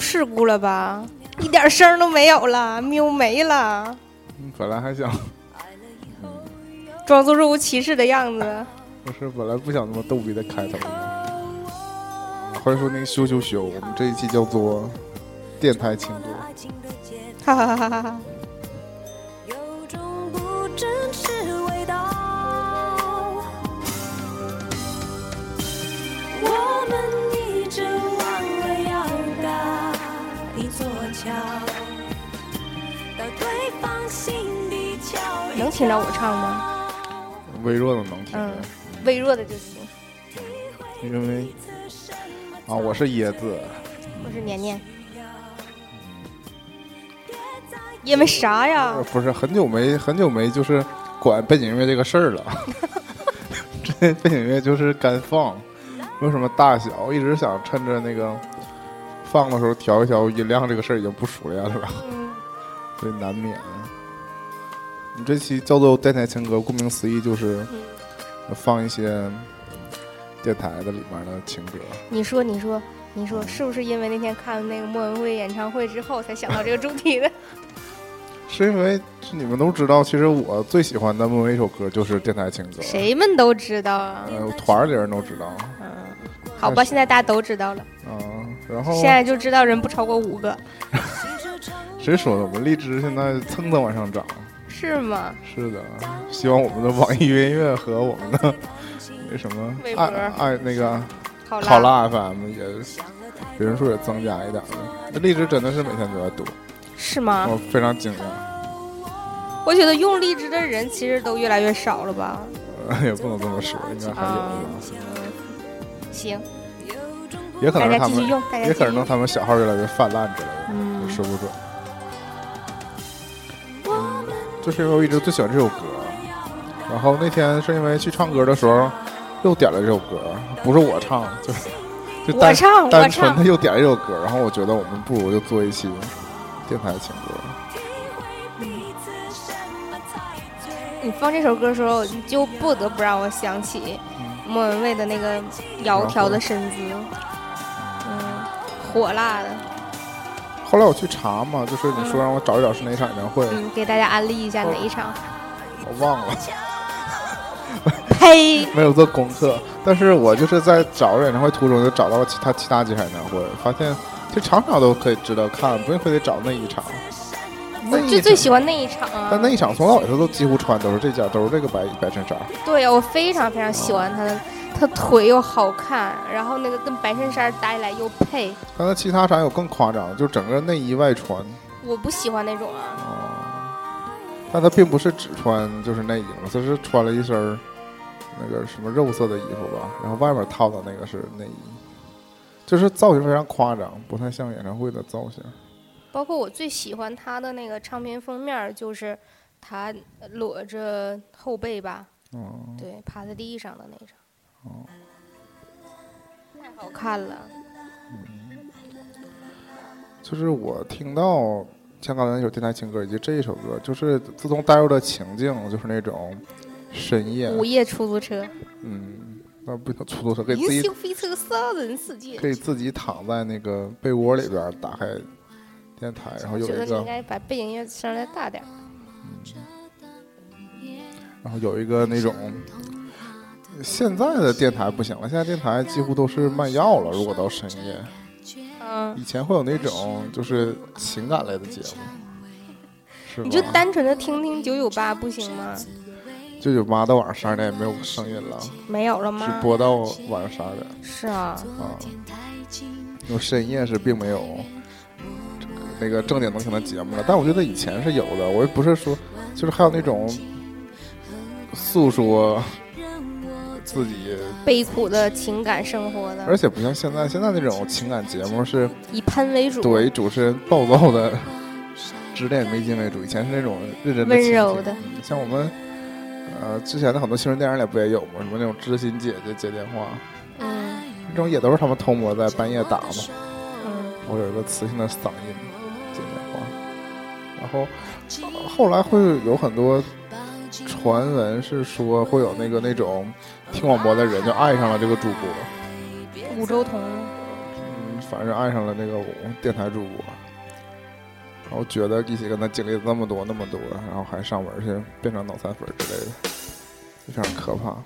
出事故了吧？一点声都没有了，喵没了，嗯本来还想，装作若无其事的样子。不是本来不想那么逗逼的开头的。欢迎收听羞羞羞，我们这一期叫做电台情歌。哈哈哈哈哈哈！有种不真实听到我唱吗？微弱的能听嗯见，微弱的就行。因为啊，我是椰子，我是年年。因为啥呀呃？不是很久没很久没就是管背景音乐这个事儿了。这背景音乐就是干放，没有什么大小，一直想趁着那个放的时候调一调音量，这个事儿已经不熟练了，嗯，所以难免。你这期叫做电台情歌，顾名思义就是放一些电台的里面的情歌。你说，你说，你说，是不是因为那天看那个莫文蔚演唱会之后才想到这个主题的？是因为你们都知道，其实我最喜欢的莫文蔚一首歌就是电台情歌。谁们都知道啊。呃，团儿里人都知道。嗯，好吧，现在大家都知道了。嗯，然后现在就知道人不超过五个，谁说的？我们荔枝现在蹭蹭往上涨。是吗？是的，希望我们的网易云音乐和我们的 那什么爱爱那个考拉 FM 也人数也增加一点了。那荔枝真的是每天都在读，是吗？我非常惊讶。我觉得用荔枝的人其实都越来越少了吧？呃 也不能这么说，应该还有啊的。，行，也可能是他们也可能。他们小号越来越泛滥之类的，嗯说不准。嗯，就是因为我一直最喜欢这首歌，然后那天是因为去唱歌的时候又点了这首歌，不是我唱，就就单我唱，我单纯的。又点了这首歌，然后我觉得我们不如就做一期电台情歌。你放这首歌的时候，你就不得不让我想起莫文蔚的那个窈窕的身姿，嗯，火辣的，后来我去查嘛，就是你说让我找一找是哪场演唱会，嗯，给大家安利一下哪一场？我忘了，呸！没有做功课。但是我就是在找演唱会途中就找到了其他其他几场演唱会，发现其实场场都可以值得看，不用非得找那一场。那我就最喜欢那一场啊！但那一场从头到尾他都几乎穿都是这件，都是这个白白衬衫。对呀，我非常非常喜欢他的，他腿又好看，然后那个跟白衬衫搭起来又配，但他其他场有更夸张，就整个内衣外穿。我不喜欢那种啊。哦、但他并不是只穿就是内衣嘛，他是穿了一身儿那个什么肉色的衣服吧，然后外面套的那个是内衣，就是造型非常夸张，不太像演唱会的造型。包括我最喜欢他的那个唱片封面，就是他裸着后背吧，哦、对，趴在地上的那张，太好看了。就是我听到像刚才那首电台情歌以及这一首歌，就是自从带入的情境，就是那种深夜，午夜出租车，嗯，那不行，出租车可以自己飞车杀人世界。可以自己躺在那个被窝里边打开电台，然后有一个应该把背景音乐声再大点嗯。然后有一个那种，现在的电台不行了，现在电台几乎都是卖药了。如果到深夜，嗯，以前会有那种就是情感类的节目，是你就？单纯的听听九九八不行吗？九九八到晚上十二点也没有声音了，没有了只吗？播到晚上十二点是啊，啊。因为深夜是并没有那个正经能听的节目了，但我觉得以前是有的。我也不是说，就是还有那种诉说自己悲苦的情感生活的，而且不像现在，现在那种情感节目是以喷为主，对主持人暴躁的指点迷津为主，以前是那种认真的温柔的。像我们呃之前的很多新闻电影里不也有吗？什么那种知心姐姐接电话，嗯。这种也都是他们偷摸在半夜打嘛。嗯，我有一个磁性的嗓音接电话，然后、呃后来会有很多传闻是说会有那个那种听广播的人就爱上了这个主播。五洲同嗯，反正爱上了那个电台主播，然后觉得一起跟他经历了那么多那么多，然后还上门去变成脑残粉之类的，非常可怕。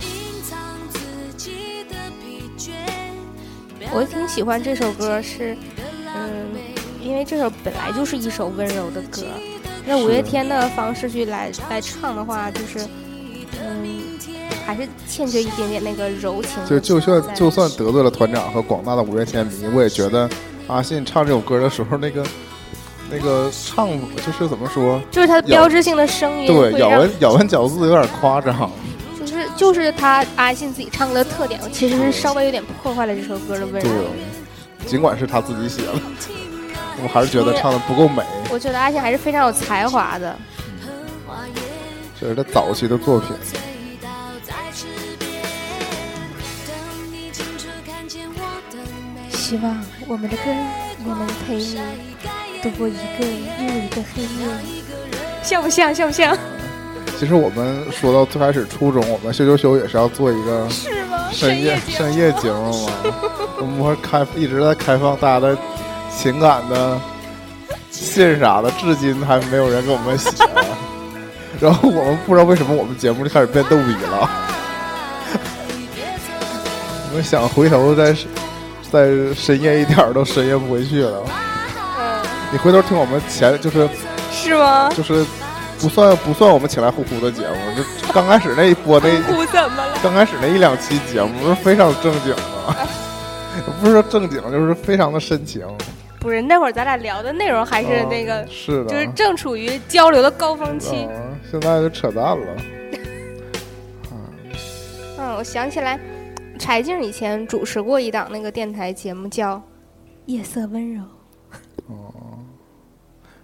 隐藏自己的疲倦。我挺喜欢这首歌，是嗯，因为这首本来就是一首温柔的歌，那五月天的方式去来来唱的话，就是嗯，还是欠缺一点点那个柔情就就算就算得罪了团长和广大的五月天迷，我也觉得阿信唱这首歌的时候，那个那个唱就是怎么说，就是他的标志性的声音对，咬文咬文嚼字有点夸张。就是就是他阿信自己唱歌的特点，其实是稍微有点破坏了这首歌的温对柔。，尽管是他自己写的，我还是觉得唱的不够美。我觉得阿信还是非常有才华的。这是他早期的作品。希望我们的歌也能陪你度过一个又一个黑夜。像不像？像不像？其实我们说到最开始初中，我们修修修也是要做一个？深夜深夜节目嘛。我们会开一直在开放大家的情感的信啥的，至今还没有人给我们写。然后我们不知道为什么我们节目就开始变逗比了。我们想回头再再深夜一点儿，都深夜不回去了。嗯，你回头听我们前就是是吗？就是不算不算我们起来呼呼的节目，就刚开始那一波那 呼怎么了？刚开始那一两期节目是非常正经的，不是说正经，就是非常的深情。不是，那会儿咱俩聊的内容还是嗯那个，是的，就是正处于交流的高峰期。嗯，现在就扯淡了。嗯，我想起来，柴静以前主持过一档那个电台节目，叫《夜色温柔》，哦，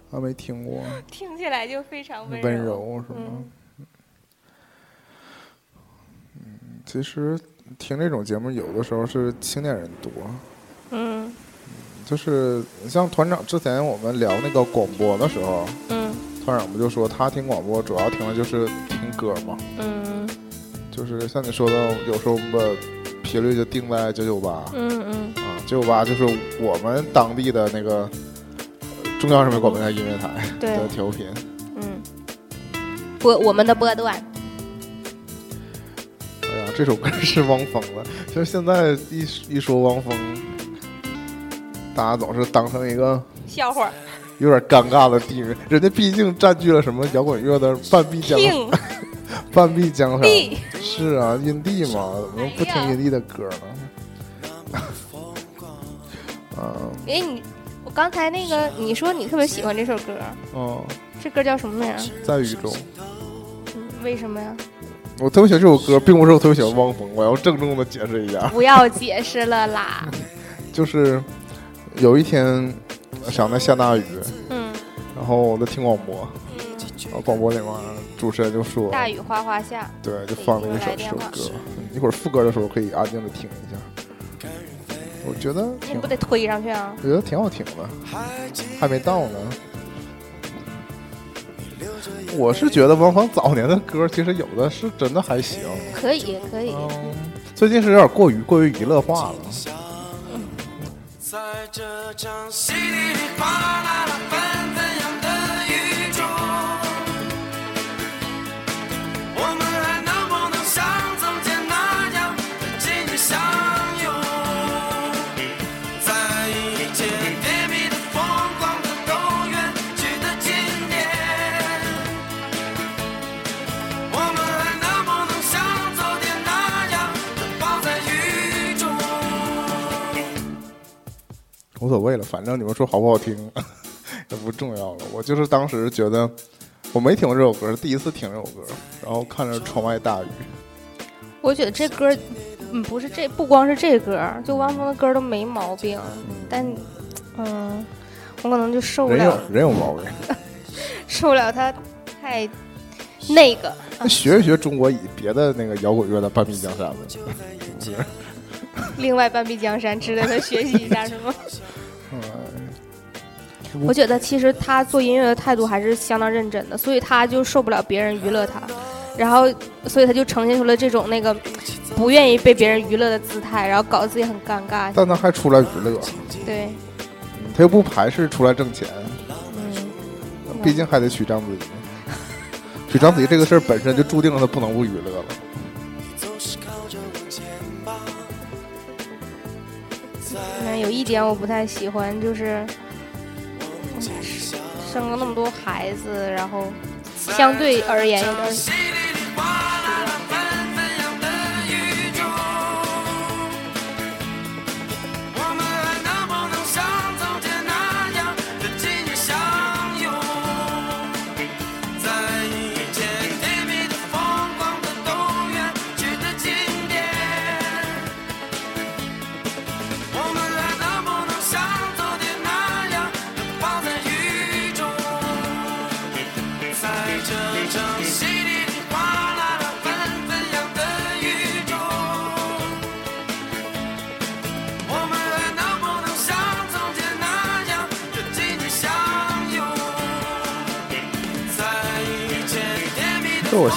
还没听过。听起来就非常温温柔是吗？嗯。嗯，其实听这种节目有的时候是青年人多，嗯就是像团长之前我们聊那个广播的时候，嗯团长不就说他听广播主要听的就是听歌嘛，嗯。就是像你说的，有时候我们的频率就定在九九八。嗯嗯。啊，九九八就是我们当地的那个呃中央人民广播电台音乐台的调频。嗯，波我们的波段，哎呀，这首歌是汪峰的，就是现在一一说汪峰，大家总是当成一个笑话有点尴尬的地位，人家毕竟占据了什么摇滚乐的半壁江山 半壁江山。是啊，印地嘛，怎么不听印地的歌呢？啊，哎你，我刚才那个你说你特别喜欢这首歌，哦，这歌叫什么名儿？在雨中。嗯，为什么呀？我特别喜欢这首歌，并不是我特别喜欢汪峰，我要郑重的解释一下，不要解释了啦。就是有一天想在下大雨，嗯然后我在听广播，嗯，然后广播里面主持人就说，大雨哗哗下，对，就放了一首这首歌，嗯一会儿副歌的时候可以安静的听一下。我觉得挺你不得推上去啊？我觉得挺好听的，还没到呢。我是觉得汪峰早年的歌，其实有的是真的还行，可以，可以。嗯，最近是有点过于过于娱乐化了。在这场稀里哗啦啦无所谓了，反正你们说好不好听 也不重要了。我就是当时觉得我没听过这首歌，第一次听这首歌，然后看着窗外大雨，我觉得这歌，嗯，不是这，不光是这歌，就汪峰的歌都没毛病，但，嗯，我可能就受不人有了，人有毛病。受不了他太那个。那学一学中国以别的那个摇滚乐的半壁江山呗？另外半壁江山值得他学习一下，是吗？嗯，我觉得其实他做音乐的态度还是相当认真的，所以他就受不了别人娱乐他，然后所以他就呈现出了这种那个不愿意被别人娱乐的姿态，然后搞得自己很尴尬。但他还出来娱乐，对，他又不排斥出来挣钱，嗯，毕竟还得娶章子怡。娶章子怡这个事儿本身就注定了他不能不娱乐了。有一点我不太喜欢，就是生了那么多孩子，然后相对而言有点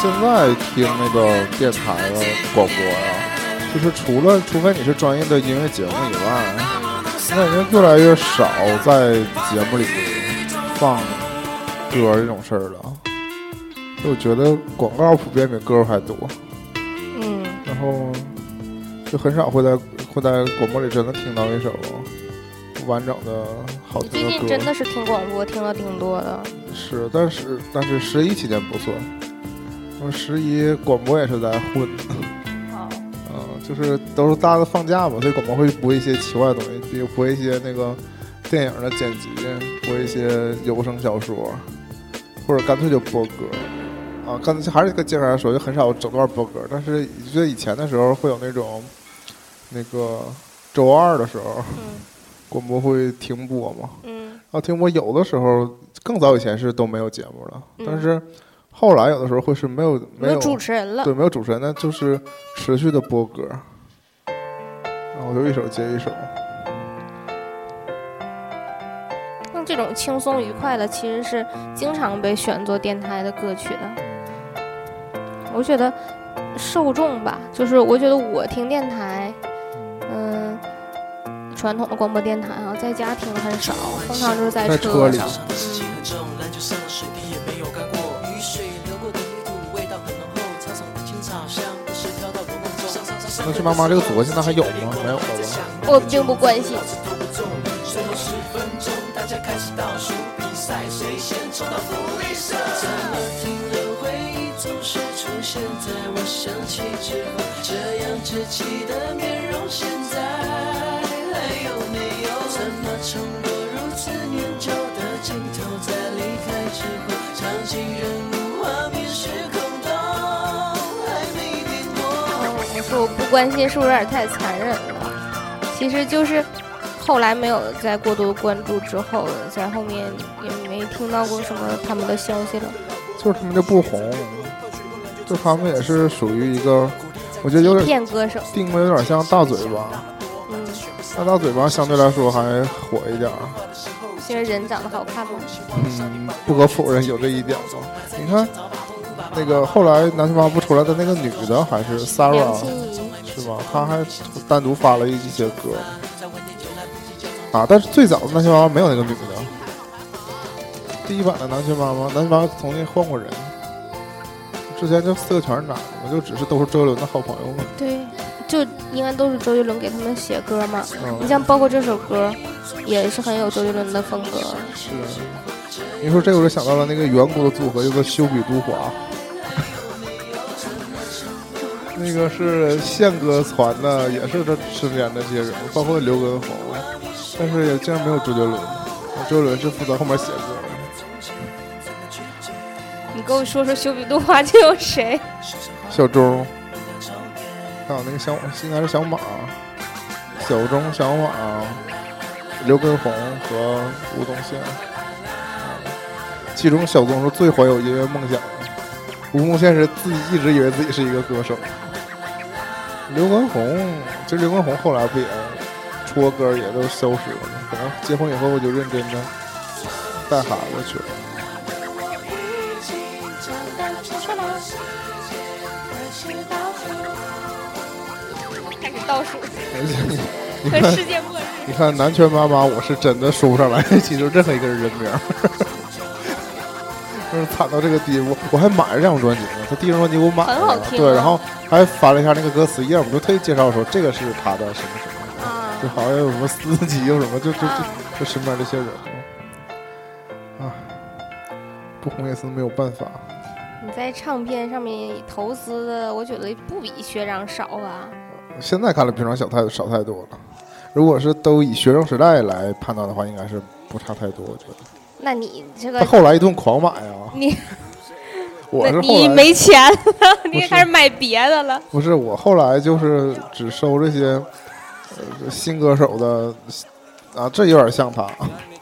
现在听那个电台的广播呀、就是除了除非你是专业的音乐节目以外，现在已经越来越少在节目里放歌这种事儿了。就我觉得广告普遍比歌还多，嗯，然后就很少会在会在广播里真的听到一首完整的好最听的歌。近真的是听广播听了挺多的。是，但是但是十一期间不算，因为十一广播也是在混，好，嗯，就是都是大家放假嘛，所以广播会播一些奇怪的东西，比如播一些那个电影的剪辑，播一些有声小说，或者干脆就播歌。啊，刚才还是跟接上来说，就很少整段播歌，但是记得以前的时候会有那种，那个周二的时候，嗯广播会停播嘛，嗯。然后停播有的时候更早以前是都没有节目了，嗯。但是后来有的时候会是没有没有主持人了对，。没有主持人，那就是持续的播歌，然后就一首接一首。像这种轻松愉快的，其实是经常被选作电台的歌曲的。我觉得受众吧，就是我觉得我听电台，嗯，传统的广播电台啊，在家听很少，通常就是在在车里那是妈妈这个组合现在还有吗？没有了吧？我并不关心。多说我不关心，是不是有点太残忍了？其实就是后来没有再过多关注之后，在后面也没听到过什么他们的消息了。就是他们就不红，就他们也是属于一个，我觉得有点骗歌手，定位有点像大嘴巴，嗯，那大嘴巴相对来说还火一点儿。因为人长得好看吗。嗯，不可否认有这一点吧。你看，那个后来南拳妈不出来的那个女的还是 Sara 梁心颐，是吧？她还单独发了一些歌啊，但是最早的南拳妈妈没有那个女的。第一版的南拳妈妈，南拳妈妈重新换过人，之前就四个全是男的嘛，就只是都是周杰伦的好朋友嘛。对，就应该都是周杰伦给他们写歌嘛。你嗯，像包括这首歌，也是很有周杰伦的风格。是。你说这，我就想到了那个远古的组合，叫做修比都华。那个是宪哥传的，也是他身边的这些人，包括刘畊宏，但是也竟然没有周杰伦。周杰伦是负责后面写歌的，你给我说说修比杜华就有谁？小钟，还有那个小应该是小马，小钟、小马、刘畊宏和吴宗宪。其中小钟是最怀有音乐梦想的，吴宗宪是自己一直以为自己是一个歌手。刘畊宏，其实刘畊宏后来不也出过歌也都消失了吗？可能结婚以后我就认真的带孩子去了。开始倒数，而且你你看跟世界末日。你看南拳妈妈，我是真的说不上来记住任何一个人人名儿，就是惨到这个地步。我还买了这张专辑呢，他第一张专辑我买了，很好听对，啊然后还翻了一下那个歌词页，我们就特意介绍说这个是他的什么什么，啊就好像有什么司机有什么，就就就啊就身边这些人啊，不红也是没有办法。你在唱片上面投资的，我觉得不比学长少啊。现在看来平常小太少太多了。如果是都以学生时代来判断的话，应该是不差太多。我觉得那你这他个，后来一顿狂买啊，你我是你没钱了，你是开始买别的了。不是我后来就是只收这些呃新歌手的啊，这有点像他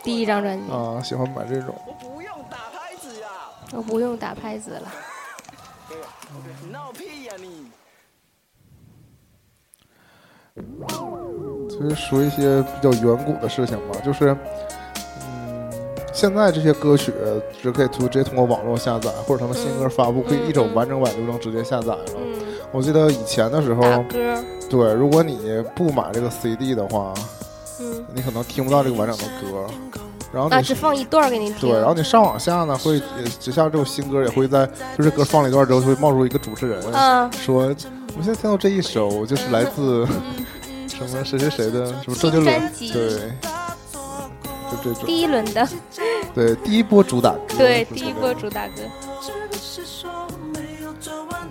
第一张专辑，啊，喜欢买这种。我不用打拍子呀！我不用打拍子了。闹屁呀你！其实说一些比较远古的事情吧，就是嗯，现在这些歌曲只可以通直接通过网络下载，或者他们新歌发布可以一种完整版就能直接下载了。嗯，我记得以前的时候，歌，对，如果你不买这个 CD 的话，嗯，你可能听不到这个完整的歌。然后啊，你只放一段给你听。对，然后你上网下呢，会呃只下这种新歌也会在，就是歌放了一段之后，就会冒出一个主持人、嗯，说，我现在听到这一首就是来自什么谁谁谁的什么周杰伦。新第一轮的，对，第一波主打歌，对，第一波主打歌。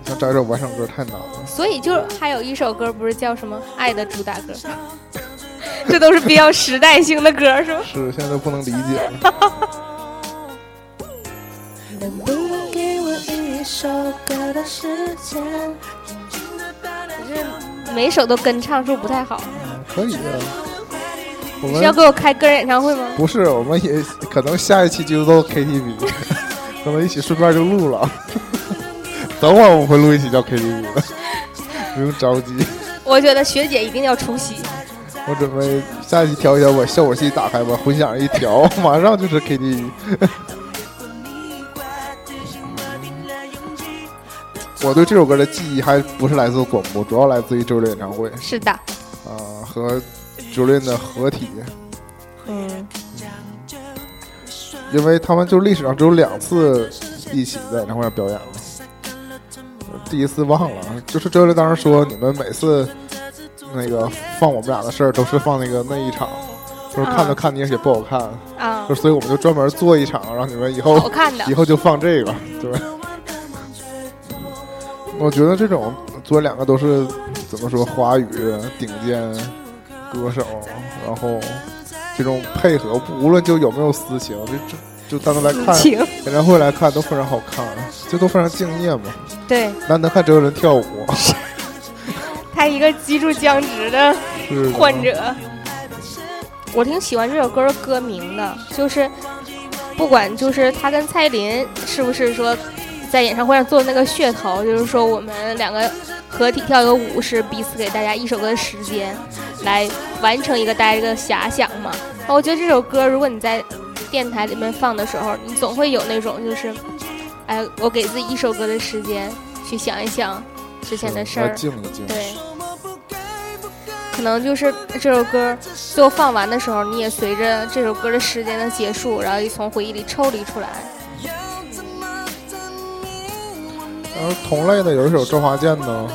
想找一首完整歌太难了。所以就还有一首歌不是叫什么《爱的主打歌》，这都是比较时代性的歌，是吧？是，现在都不能理解了。能不能给我一首歌的时间？每首都跟唱，是不是不太好？可以啊，我是要给我开个人演唱会吗？不是，我们也可能下一期就到 KTV，可能一起顺便就录了。等会儿我们会录一期叫 KTV 的，不用着急。我觉得学姐一定要出席。我准备下一期调一调，把效果器打开，把混响一调，马上就是 KTV。我对这首歌的记忆还不是来自广播，主要来自于周六演唱会是的，啊、和周杰伦的合体，嗯，因为他们就历史上只有两次一起在演唱会上表演了。第一次忘了，就是周杰伦当时说，你们每次那个放我们俩的事儿，都是放那个那一场，就是看都看你，而且不好看，啊就，所以我们就专门做一场，让你们以后好看的以，后就放这个，对。我觉得这种做两个都是怎么说华语顶尖歌手，然后这种配合，无论就有没有私情，就就就单独来看情，演唱会来看都非常好看，就都非常敬业嘛。对难得看周杰伦跳舞，他一个脊柱僵直的患者。我挺喜欢这首歌的歌名的，就是不管就是他跟蔡依林是不是说在演唱会上做的那个噱头，就是说我们两个合体跳一个舞是彼此给大家一首歌的时间，来完成一个大家的遐想嘛。我觉得这首歌，如果你在电台里面放的时候，你总会有那种就是，哎，我给自己一首歌的时间去想一想之前的事儿，静一静。对。可能就是这首歌最后放完的时候，你也随着这首歌的时间的结束，然后从回忆里抽离出来。同类的有一首周华健的，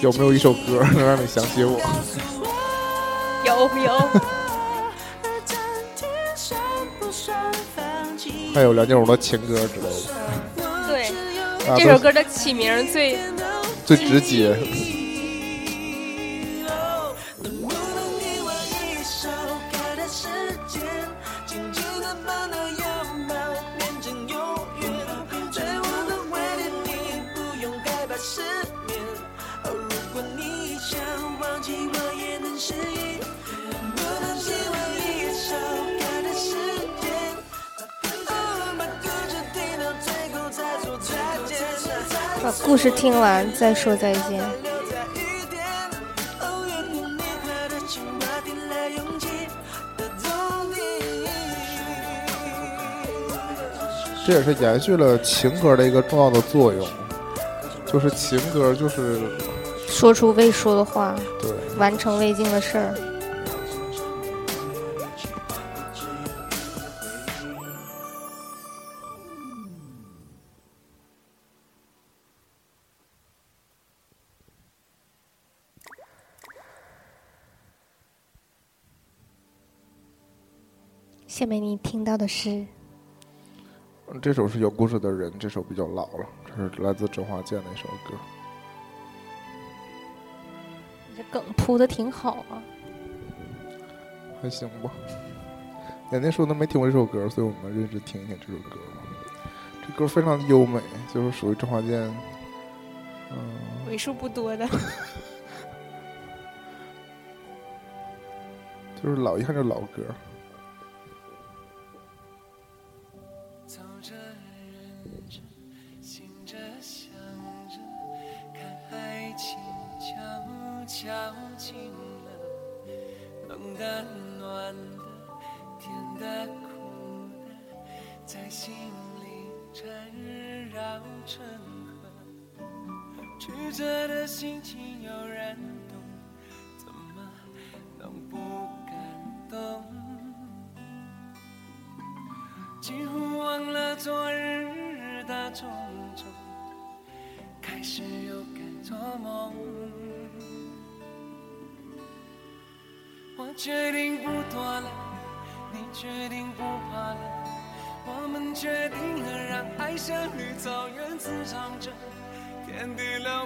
有没有一首歌能让你想起我？有有，还有梁静茹的情歌之类的，对，这首歌的起名最最直接。事听完再说再见。这也是延续了情歌的一个重要的作用，就是情歌就是说出未说的话，对，完成未尽的事儿。下面你听到的是这首是有故事的人，这首比较老了，这是来自周华健的一首歌。这梗铺的挺好啊。还行吧。年年说她没听过这首歌，所以我们认真听一听这首歌吧。这歌非常优美，就是属于周华健，嗯、为数不多的。就是老一看就老歌。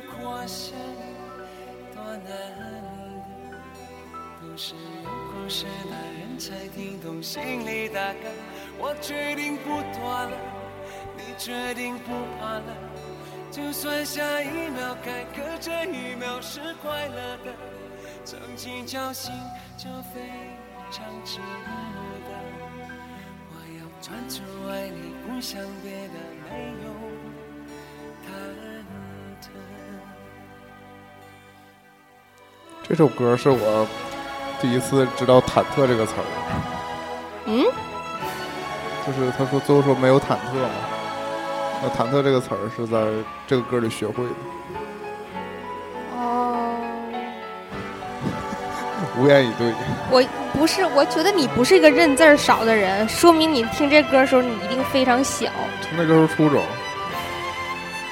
地辽阔像多难得。都是有故事的人才听懂心里的歌。我决定不躲了，你决定不怕了。就算下一秒该可这一秒是快乐的，曾经侥幸就非常值得。我要专注爱你，不想别的，没有这首歌是我第一次知道“忐忑”这个词儿，嗯，就是他说最后说没有忐忑嘛，那“忐忑”这个词儿是在这个歌里学会的，哦，无言以对。我不是，我觉得你不是一个认字儿少的人，说明你听这歌的时候你一定非常小。那个时候初中，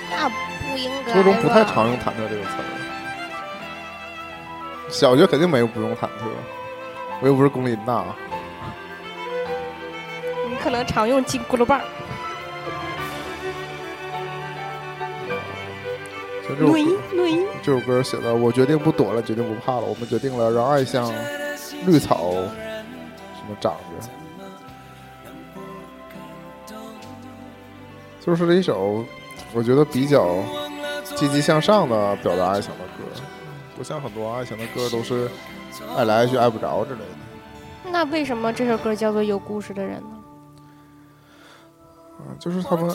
那不应该。初中不太常用“忐忑”这个词儿，小学肯定没有不用忐忑，我又不是龚琳娜。你可能常用金箍噜棒这首歌，这首歌写的，我决定不躲了，决定不怕了，我们决定了让爱像绿草什么长着，就是一首我觉得比较积极向上的表达爱情的歌，不像很多爱情的歌都是爱来爱去爱不着之类的。那为什么这首歌叫做有故事的人呢？嗯，就是他们，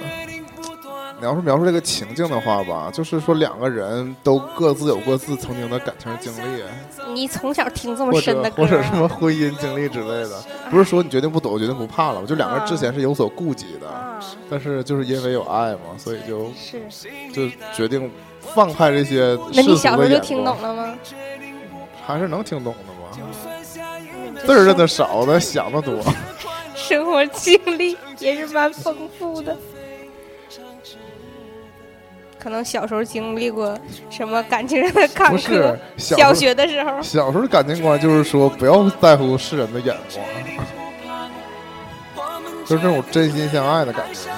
你要是描述这个情境的话吧，就是说两个人都各自有各自曾经的感情经历，你从小听这么深的歌者或者什么婚姻经历之类的，不是说你决定不躲，我决定不怕了，就两个人之前是有所顾忌的，啊？但是就是因为有爱嘛，所以就是就决定放开这些那你小时候就听懂了吗？还是能听懂的吧。字儿认得少，但想的多。生活经历也是蛮丰富的。可能小时候经历过什么感情上的坎坷不是，小学的时候，小时候的感情观就是说，不要在乎世人的眼光，就是这种真心相爱的感觉。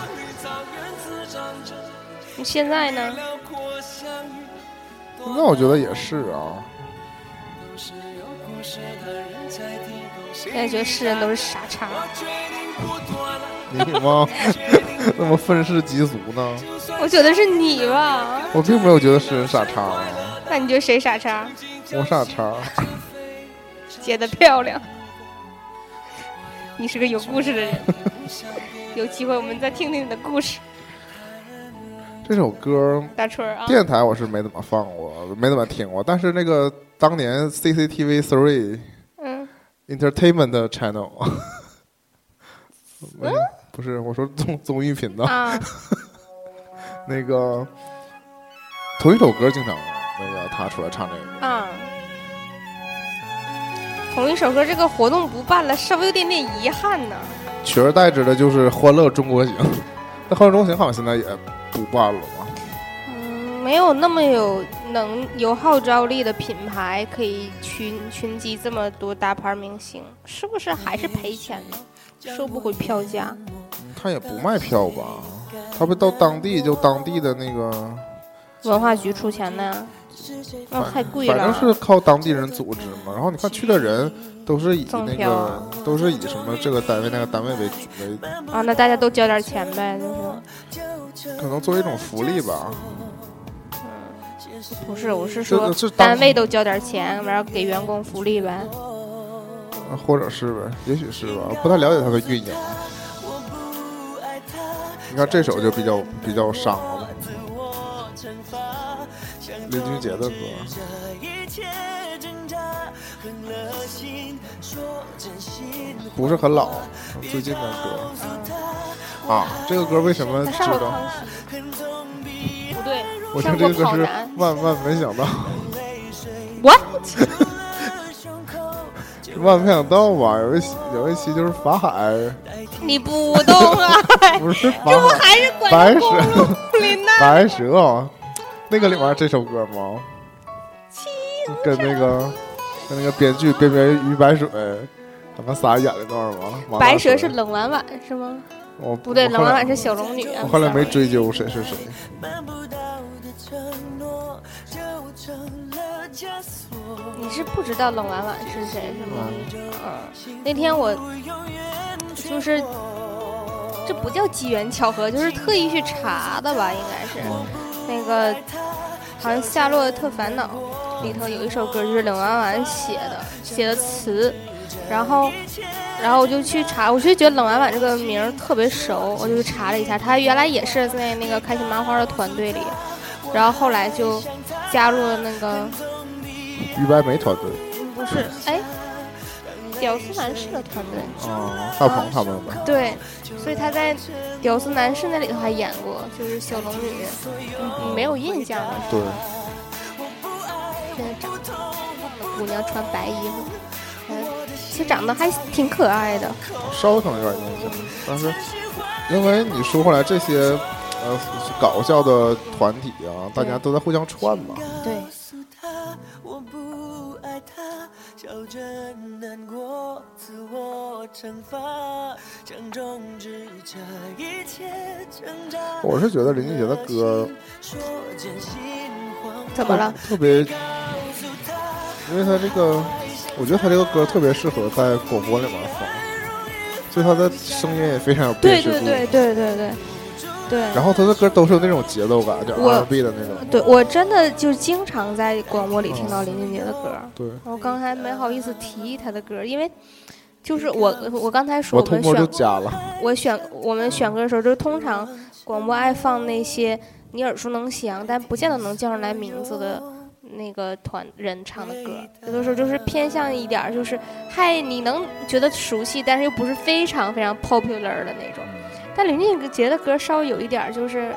你现在呢？那我觉得也是啊，现在觉得世人都是傻叉。你吗？那么愤世嫉俗呢？我觉得是你吧？我并没有觉得世人傻叉啊，那你觉得谁傻叉？我傻叉。接的漂亮。你是个有故事的人，有机会我们再听听你的故事。这首歌大春啊，电台我是没怎么放过，没怎么听过，但是那个当年 CCTV Three 嗯，Entertainment Channel，嗯，不是，我说综综艺频道，啊，那个同一首歌经常那个他出来唱这个。嗯，啊，同一首歌，这个活动不办了，稍微有点点遗憾呢。取而代之的就是《欢乐中国行》，那《欢乐中国行》好像现在也不办了吗？嗯，没有那么有能有号召力的品牌可以群群集这么多大牌明星，是不是还是赔钱呢？收不回票价。他也不卖票吧？他不到当地就当地的那个，文化局出钱呢，那太贵了。反正是靠当地人组织嘛。然后你看去的人都是以那个都是以什么这个单位那个单位为为，啊，那大家都交点钱呗，就是。可能作为一种福利吧。不是，我是说单位都交点钱，然后给员工福利呗。呃或者是呗，也许是吧，我不太了解他的运营。你看这首就比较比较伤了，林俊杰的歌，不是很老，最近的歌啊。这个歌为什么知道？不对，我听这个是跑男。万万没想到，What？万没想到吧？有一期有一期就是法海，你不懂啊？不是法这不海，还是白蛇？白蛇啊，那个里面这首歌吗？跟那个跟那个编剧边边于白水他们仨演的那段吗？王大白蛇是冷婉婉是吗？哦不对，冷婉婉是小龙女。我后来没追究谁是谁。你是不知道冷婉婉是谁是吗？嗯，那天我就是，这不叫机缘巧合，就是特意去查的吧，应该是那个好像《夏洛特烦恼》里头有一首歌，就是冷婉婉写的写的词，然后。然后我就去查，我就觉得冷婉婉这个名儿特别熟，我就去查了一下，她原来也是在那个开心麻花的团队里，然后后来就加入了那个于白梅团队嗯不是，哎，屌丝男士的团队，哦，大鹏他们呗。对，所以他在屌丝男士那里头还演过，就是小龙女，你你没有印象了？对，现在长得姑娘穿白衣服，嗯，其实长得还挺可爱的。稍微可能有点印象，但是因为你说回来这些呃搞笑的团体啊，大家都在互相串嘛。对，笑着难过，自我惩罚，想终止这一切挣扎。我是觉得林俊杰的歌怎么了？特别，因为他这个，我觉得他这个歌特别适合在广播里面放，所以他的声音也非常有辨识度。对对对对对对。然后他的歌都是有那种节奏感，就我 R&B 的那种。对我真的就经常在广播里听到林俊杰的歌。对，我刚才没好意思提他的歌，因为就是我我刚才说我们选就加了。我选我们选歌的时候，就通常广播爱放那些你耳熟能详，但不见得能叫上来名字的那个团人唱的歌。有的时候就是偏向一点，就是嗨，你能觉得熟悉，但是又不是非常非常 popular 的那种。但林俊杰的歌稍微有一点就是。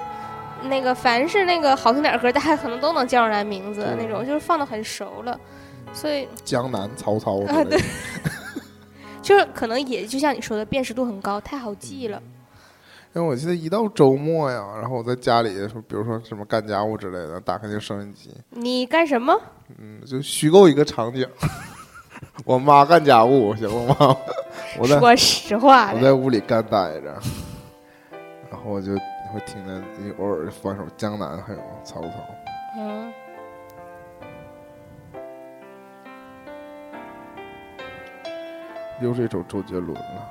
那个凡是那个好听点歌，大家可能都能叫出来名字的那种，就是放的很熟了，所以江南曹操啊对，就是可能也就像你说的，辨识度很高，太好记了。因为我记得一到周末呀，然后我在家里，比如说什么干家务之类的，打开那个收音机，你干什么？嗯，就虚构一个场景。我妈干家务，行吗？我在说实话，我在屋里干待着，然后我就会听着偶尔放首《江南》，还有曹操。嗯，又是一首周杰伦了。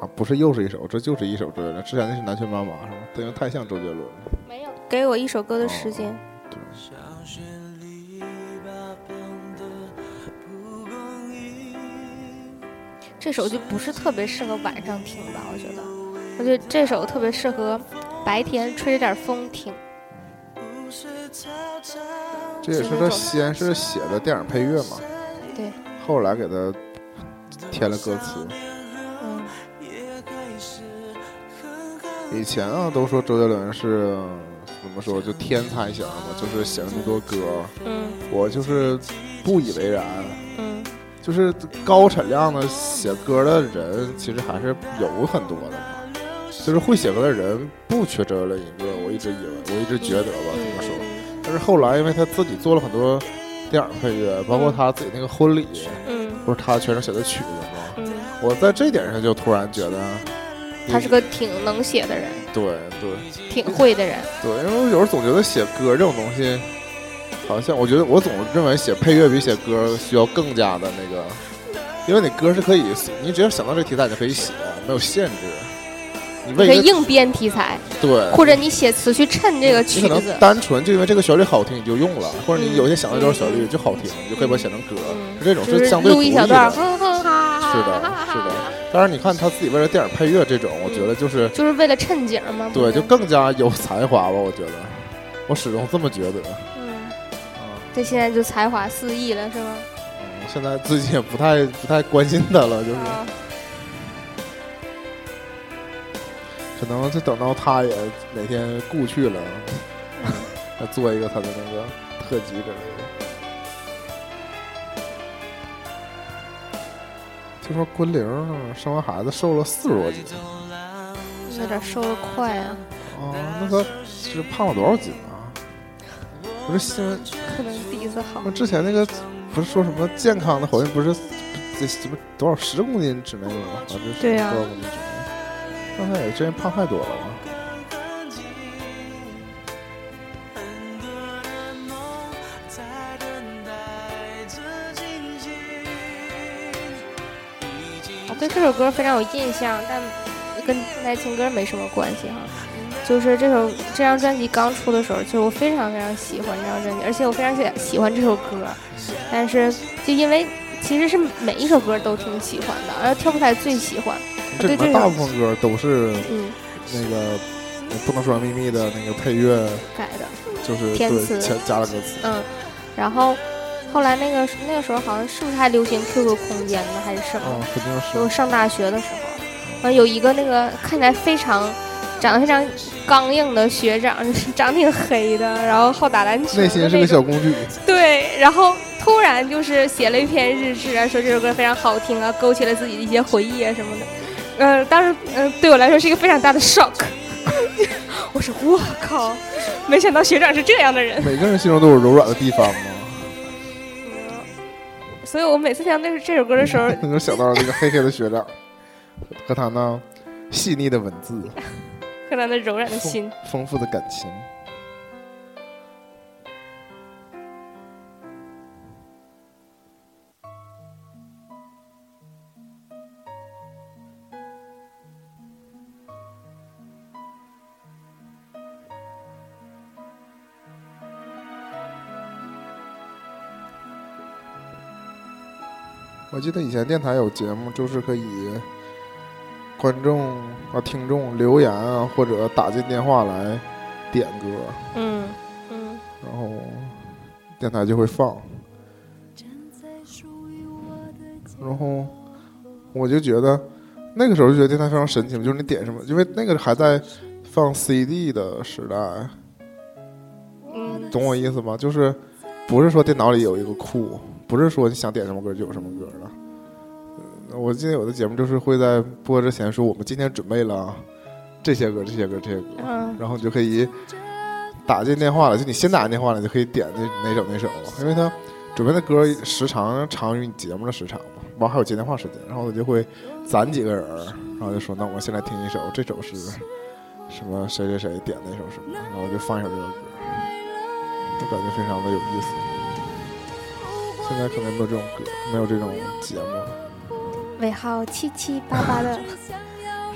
啊，不是又是一首，这就是一首周杰伦。之前那是南拳妈妈是吗？因为太像周杰伦了。没有给我一首歌的时间。对，这首就不是特别适合晚上听吧？我觉得，我觉得这首特别适合白天吹着点风听。这也是他先是写的电影配乐嘛，对，后来给他添了歌词。嗯，以前啊，都说周杰伦是怎么说，就天才型的嘛，就是写了那么多歌。嗯我就是不以为然，嗯就是高产量的写歌的人，其实还是有很多的嘛。就是会写歌的人不缺周杰伦一个，我一直以为，我一直觉得吧，这么说。但是后来，因为他自己做了很多电影配乐，包括他自己那个婚礼，嗯不是他全程写的曲子吗？嗯，我在这点上就突然觉得，他是个挺能写的人，对对挺会的人。对，因为我有时候总觉得写歌这种东西，好像我觉得我总认为写配乐比写歌需要更加的那个，因为你歌是可以，你只要想到这个题材你就可以写，没有限制。你你可以硬编题材，对，或者你写词去衬这个你可能。单纯就因为这个旋律好听你就用了，或者你有些想到这首旋律就好听，你就可以把它写成歌，嗯是这种就是相对独立录一小段儿，的。哼哼哈哈，是的，是的。当然，你看他自己为了电影配乐这种，我觉得就是就是为了衬景嘛。对，就更加有才华吧。我觉得，我始终这么觉得。这现在就才华四溢了，是吗？嗯现在自己也不太不太关心他了，就是啊，可能就等到他也哪天故去了，再做一个他的那个特辑之类的。听说昆凌，生完孩子瘦了四十多斤有点瘦的快啊，啊，那他是胖了多少斤啊？不是新闻，可能第一次好那。之前那个不是说什么健康的好像不是这什么多少十公斤之内吗？还是对呀多少公斤之内？那他也真胖太多了吧？很多的梦在等待着惊醒。已经我对这首歌非常有印象，但跟爱情歌没什么关系哈。就是这首这张专辑刚出的时候，就是我非常非常喜欢这张专辑，而且我非常喜喜欢这首歌，但是就因为其实是每一首歌都挺喜欢的，而跳不出来最喜欢。这里对这首面大部分歌都是嗯，那个不能说秘密的那个配乐，改的。就是填词对加加了歌词。嗯，然后后来那个那个时候好像是不是还流行 QQ 空间呢，还是什么？嗯，肯定就我。上大学的时候，完有一个那个看起来非常长得非常刚硬的学长，长得挺黑的，然后好打篮球，内心是个小工具，对，然后突然就是写了一篇日志啊，说这首歌非常好听啊，勾起了自己的一些回忆啊什么的。呃，当时嗯、呃对我来说是一个非常大的 shock。我说我靠，没想到学长是这样的人。每个人心中都有柔软的地方嘛。所以我每次听到那这首歌的时候，能够想到那个黑黑的学长和他那细腻的文字、看他那柔软的心。丰富的感情。我记得以前电台有节目就是可以观众啊、听众留言啊，或者打进电话来点歌，嗯嗯，然后电台就会放。然后我就觉得那个时候就觉得电台非常神奇，就是你点什么，因为那个还在放 CD 的时代，嗯懂我意思吗？就是不是说电脑里有一个库，不是说你想点什么歌就有什么歌了。嗯我记得有的节目就是会在播之前说，我们今天准备了这些歌、这些歌、这些歌，嗯然后你就可以打进电话了。就你先打进电话了，你就可以点那哪首哪首，因为它准备的歌时长长于你节目的时长嘛，完还有接电话时间，然后我就会攒几个人，然后就说那我们先来听一首，这首是什么谁谁谁点的一首什么，然后就放一首这首歌，就感觉非常的有意思。现在可能没有这种歌，没有这种节目了。尾号七七八八的，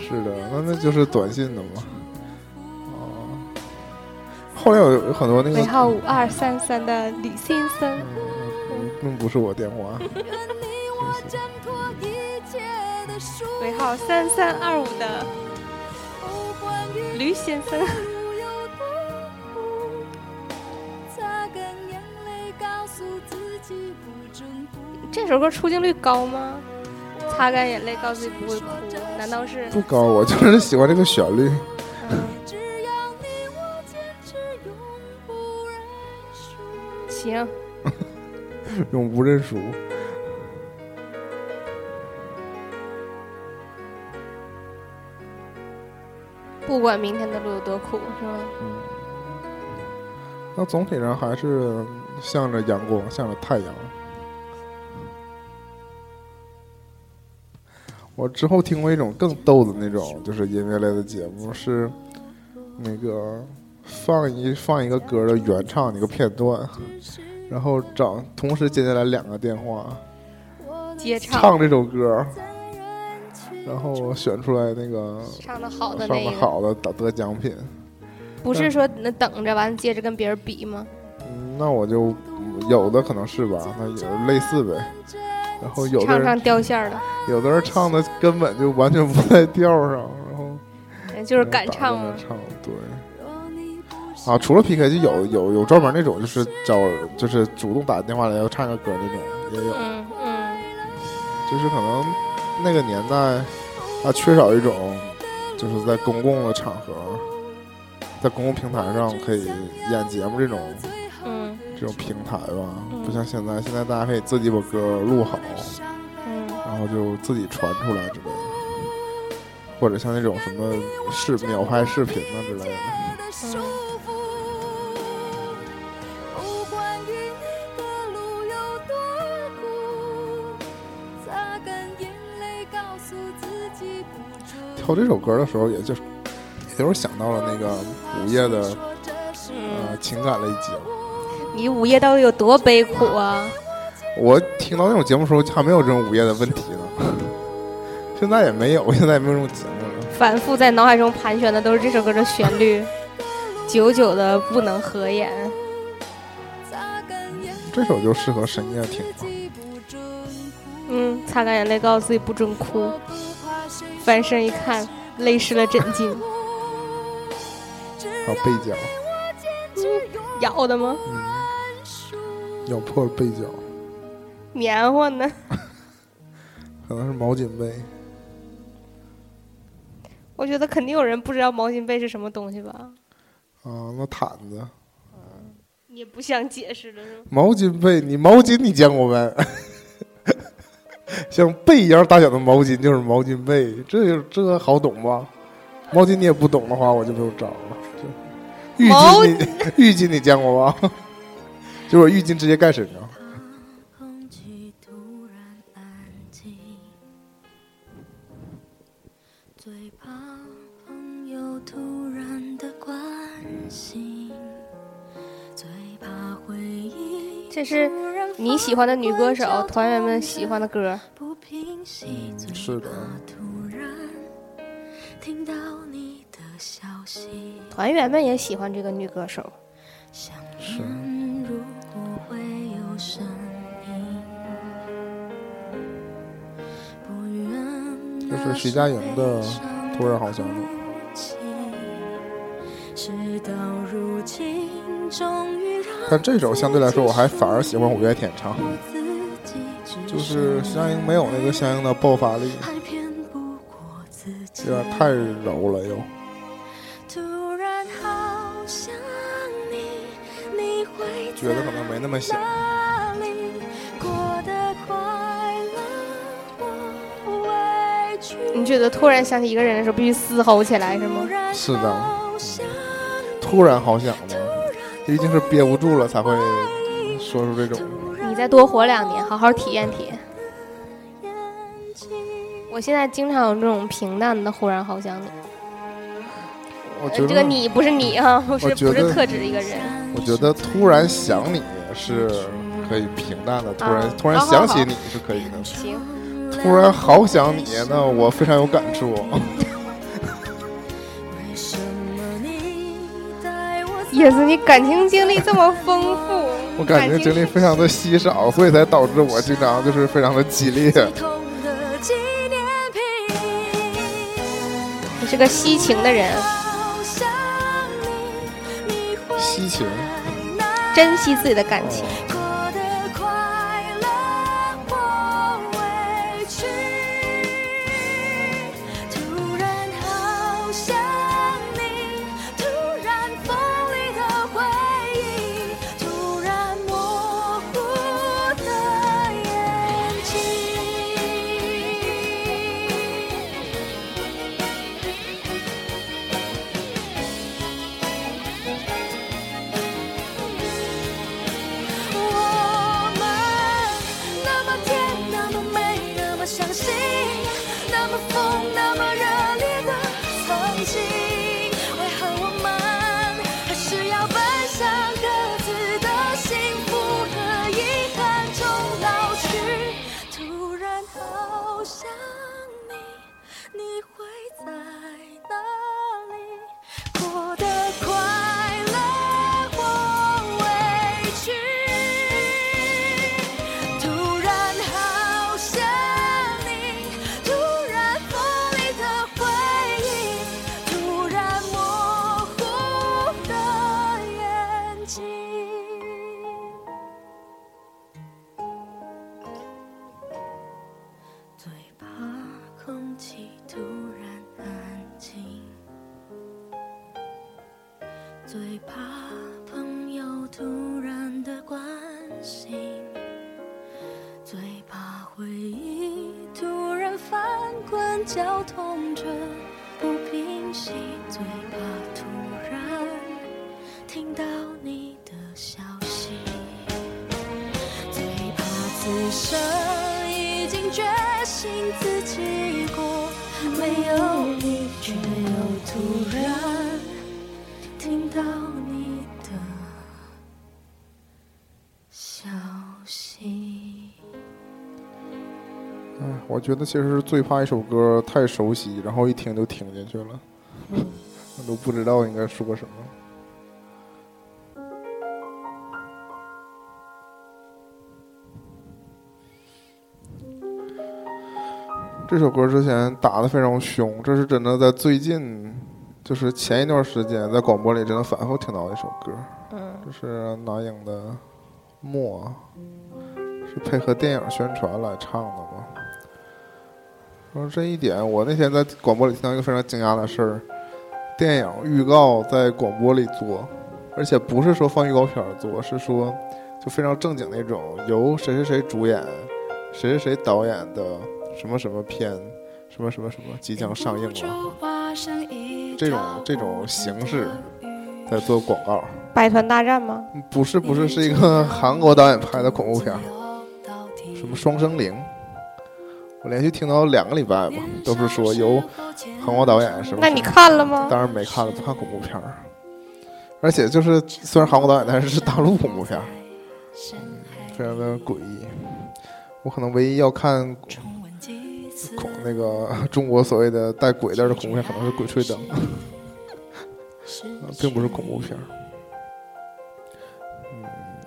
是的，那那就是短信的嘛。哦，后来有有很多那个尾号五二三三的李先生，嗯，并不是我电话。尾号三三二五的吕先生，这首歌出镜率高吗？擦干眼泪，告诉自己不会哭，难道是？不高，我就是喜欢这个旋律。嗯行，永不认输。不管明天的路有多苦，是吗？嗯，那总体上还是向着阳光，向着太阳。我之后听过一种更逗的那种，就是音乐类的节目，是那个放一放一个歌的原唱的一个片段，然后找同时接下来两个电话，接唱唱这首歌，然后选出来那个唱的好的上那个，的好的得得奖品。不是说那等着完接着跟别人比吗？嗯，那我就有的可能是吧，那也类似呗。然后有的人唱唱掉线儿的，有的人唱的根本就完全不在调上，然后嗯就是敢唱吗？嘛唱对。啊，除了 PK 就有有有专门那种就是找就是主动打电话来要唱个歌那种也有，嗯嗯就是可能那个年代它缺少一种就是在公共的场合，在公共平台上可以演节目这种嗯这种平台吧，嗯不像现在，现在大家可以自己把歌录好，嗯然后就自己传出来之类的，或者像那种什么视秒拍视频啊之类的。嗯，不管与你的路有多苦，擦干眼泪，告诉自己不准。挑这首歌的时候，也就是也就是想到了那个午夜的嗯呃情感类节目。你午夜到底有多悲苦啊？我听到那种节目的时候，还没有这种午夜的问题呢。现在也没有，现在也没有这种节目了。反复在脑海中盘旋的都是这首歌的旋律，久久的不能合眼。这首就适合深夜听吧。嗯，擦干眼泪，告诉自己不准哭。翻身一看，泪湿了枕巾，还有被角，咬的吗？嗯，咬破了被角，棉花呢？可能是毛巾被。我觉得肯定有人不知道毛巾被是什么东西吧？啊，那毯子，你也不想解释了是吗？毛巾被，你毛巾你见过没？像被一样大小的毛巾就是毛巾被，这就这好懂吧？毛巾你也不懂的话，我就没有招了。浴巾你浴巾你见过吧？就是浴巾直接盖身上。这是你喜欢的女歌手，团员们喜欢的歌。是的团员们也喜欢这个女歌手。想是念如果会有声音。是徐佳莹的《突然好想你》。事到如今，终于让但这首相对来说，我还反而喜欢五月天唱，就是徐佳莹没有那个相应的爆发力，有。点太柔了又。觉得可能没那么想。你觉得突然想起一个人的时候，必须嘶吼起来是吗？是的突然好想的，一定是憋不住了才会说出这种。你再多活两年，好好体验体验。我现在经常有这种平淡的忽然好想你。呃我觉得，这个你不是你啊，不是我觉得不是特指一个人。我觉得突然想你是可以平淡的，突然啊突然想起你是可以的。行，突然好想你，那我非常有感触。为什么你带我叶子，你感情经历这么丰富，我感情经历非常的稀少，所以才导致我经常就是非常的激烈。最痛的纪念品？你是个惜情的人，珍惜自己的感情。交通。觉得其实是最怕一首歌太熟悉，然后一听就听进去了，我都不知道应该说什么。这首歌之前打的非常凶，这是真的在最近，就是前一段时间在广播里真的反复听到一首歌，嗯，这是南影的《默》，是配合电影宣传来唱的嘛。说这一点，我那天在广播里听到一个非常惊讶的事儿：电影预告在广播里做，而且不是说放预告片做，是说就非常正经那种，由谁谁谁主演，谁谁谁导演的什么什么片，什么什么什么即将上映了，这种这种形式在做广告。百团大战吗？不是不是，是一个韩国导演拍的恐怖片，什么《双生灵》。我连续听到两个礼拜吧，都是说由韩国导演是吧？那你看了吗？当然没看了，不看恐怖片儿。而且就是虽然韩国导演，但是是大陆恐怖片儿，非常的诡异。我可能唯一要看恐那个 中国所谓的带鬼字的恐怖片，可能是《鬼吹灯》，呃并不是恐怖片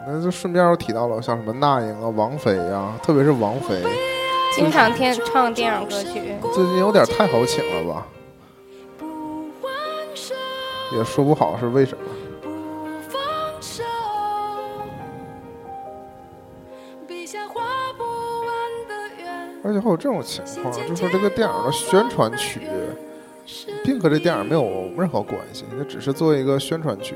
那就顺便又提到了像什么那英啊、王菲啊、特别是王菲，经常听唱电影歌曲，最近有点太好请了吧？也说不好是为什么。而且还有这种情况，就是这个电影的宣传曲，并和这电影没有任何关系，它只是作为一个宣传曲。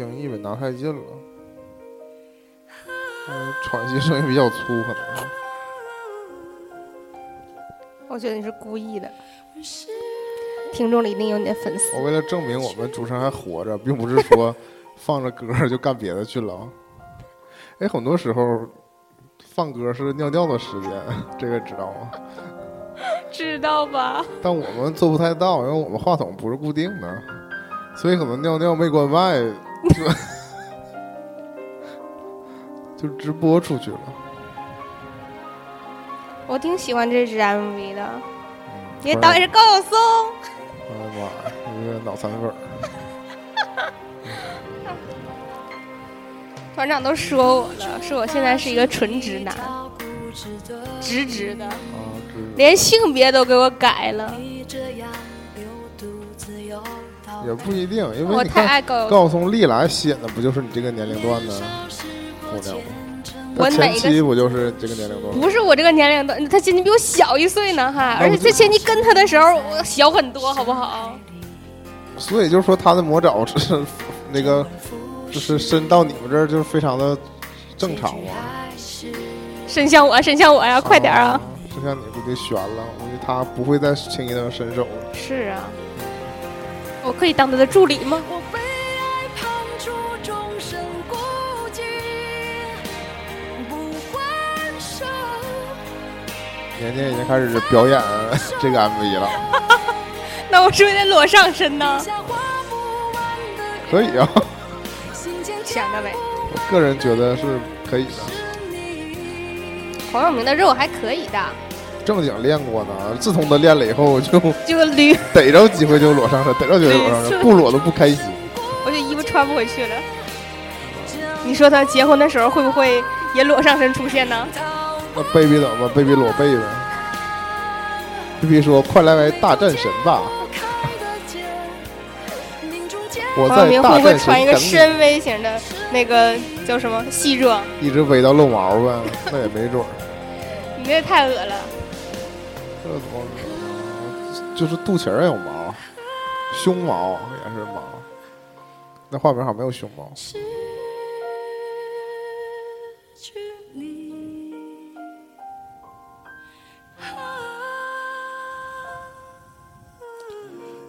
经意呗，拿太近了。嗯，喘息声音比较粗，可能是。我觉得你是故意的。听众里一定有你的粉丝。我为了证明我们主持人还活着，并不是说 放着歌就干别的去了。哎，很多时候放歌是尿尿的时间，这个知道吗？知道吧？但我们做不太到，因为我们话筒不是固定的，所以可能尿尿没关麦，就 就直播出去了。我挺喜欢这支 MV 的，嗯因为导演是高晓松。我的妈呀，一个脑残粉儿。团长都说我了，说我现在是一个纯直男，直直的，连性别都给我改了。也不一定，因为我太你看爱高晓松，高晓松历来吸引的不就是你这个年龄段的姑娘吗？他前期不就是这个年龄段？不是我这个年龄段，他前期比我小一岁呢，还而且这前期跟他的时候我小很多，好不好？所以就是说他的魔爪是那个，就是伸到你们这儿就是非常的正常嘛。伸向我，伸向我呀，快点啊！！就像你不给悬了，我觉得他不会再轻易的伸手了。是啊，我可以当他的助理吗？我被爱判处终身孤寂，不还手。年年已经开始表演 这个 MV 了，那我是不是得裸上身呢？可以啊，心间想着呗。我个人觉得是可以的。黄晓明的肉还可以的，正经练过呢，自从他练了以后，就 就捋，逮着机会就裸上身，逮着机会就裸上身，不裸都不开心。我这衣服穿不回去了。你说他结婚的时候会不会也裸上身出现呢？那 baby 怎么办？baby 裸背呗。baby 说：“快来位大战神吧，我在大明会不会穿一个。深 V 型的那个叫什么西装？”一直围到露毛呗，那也没准儿。你这太恶了。这怎么？就是肚脐儿也有毛，胸毛也是毛。那画面上没有胸毛。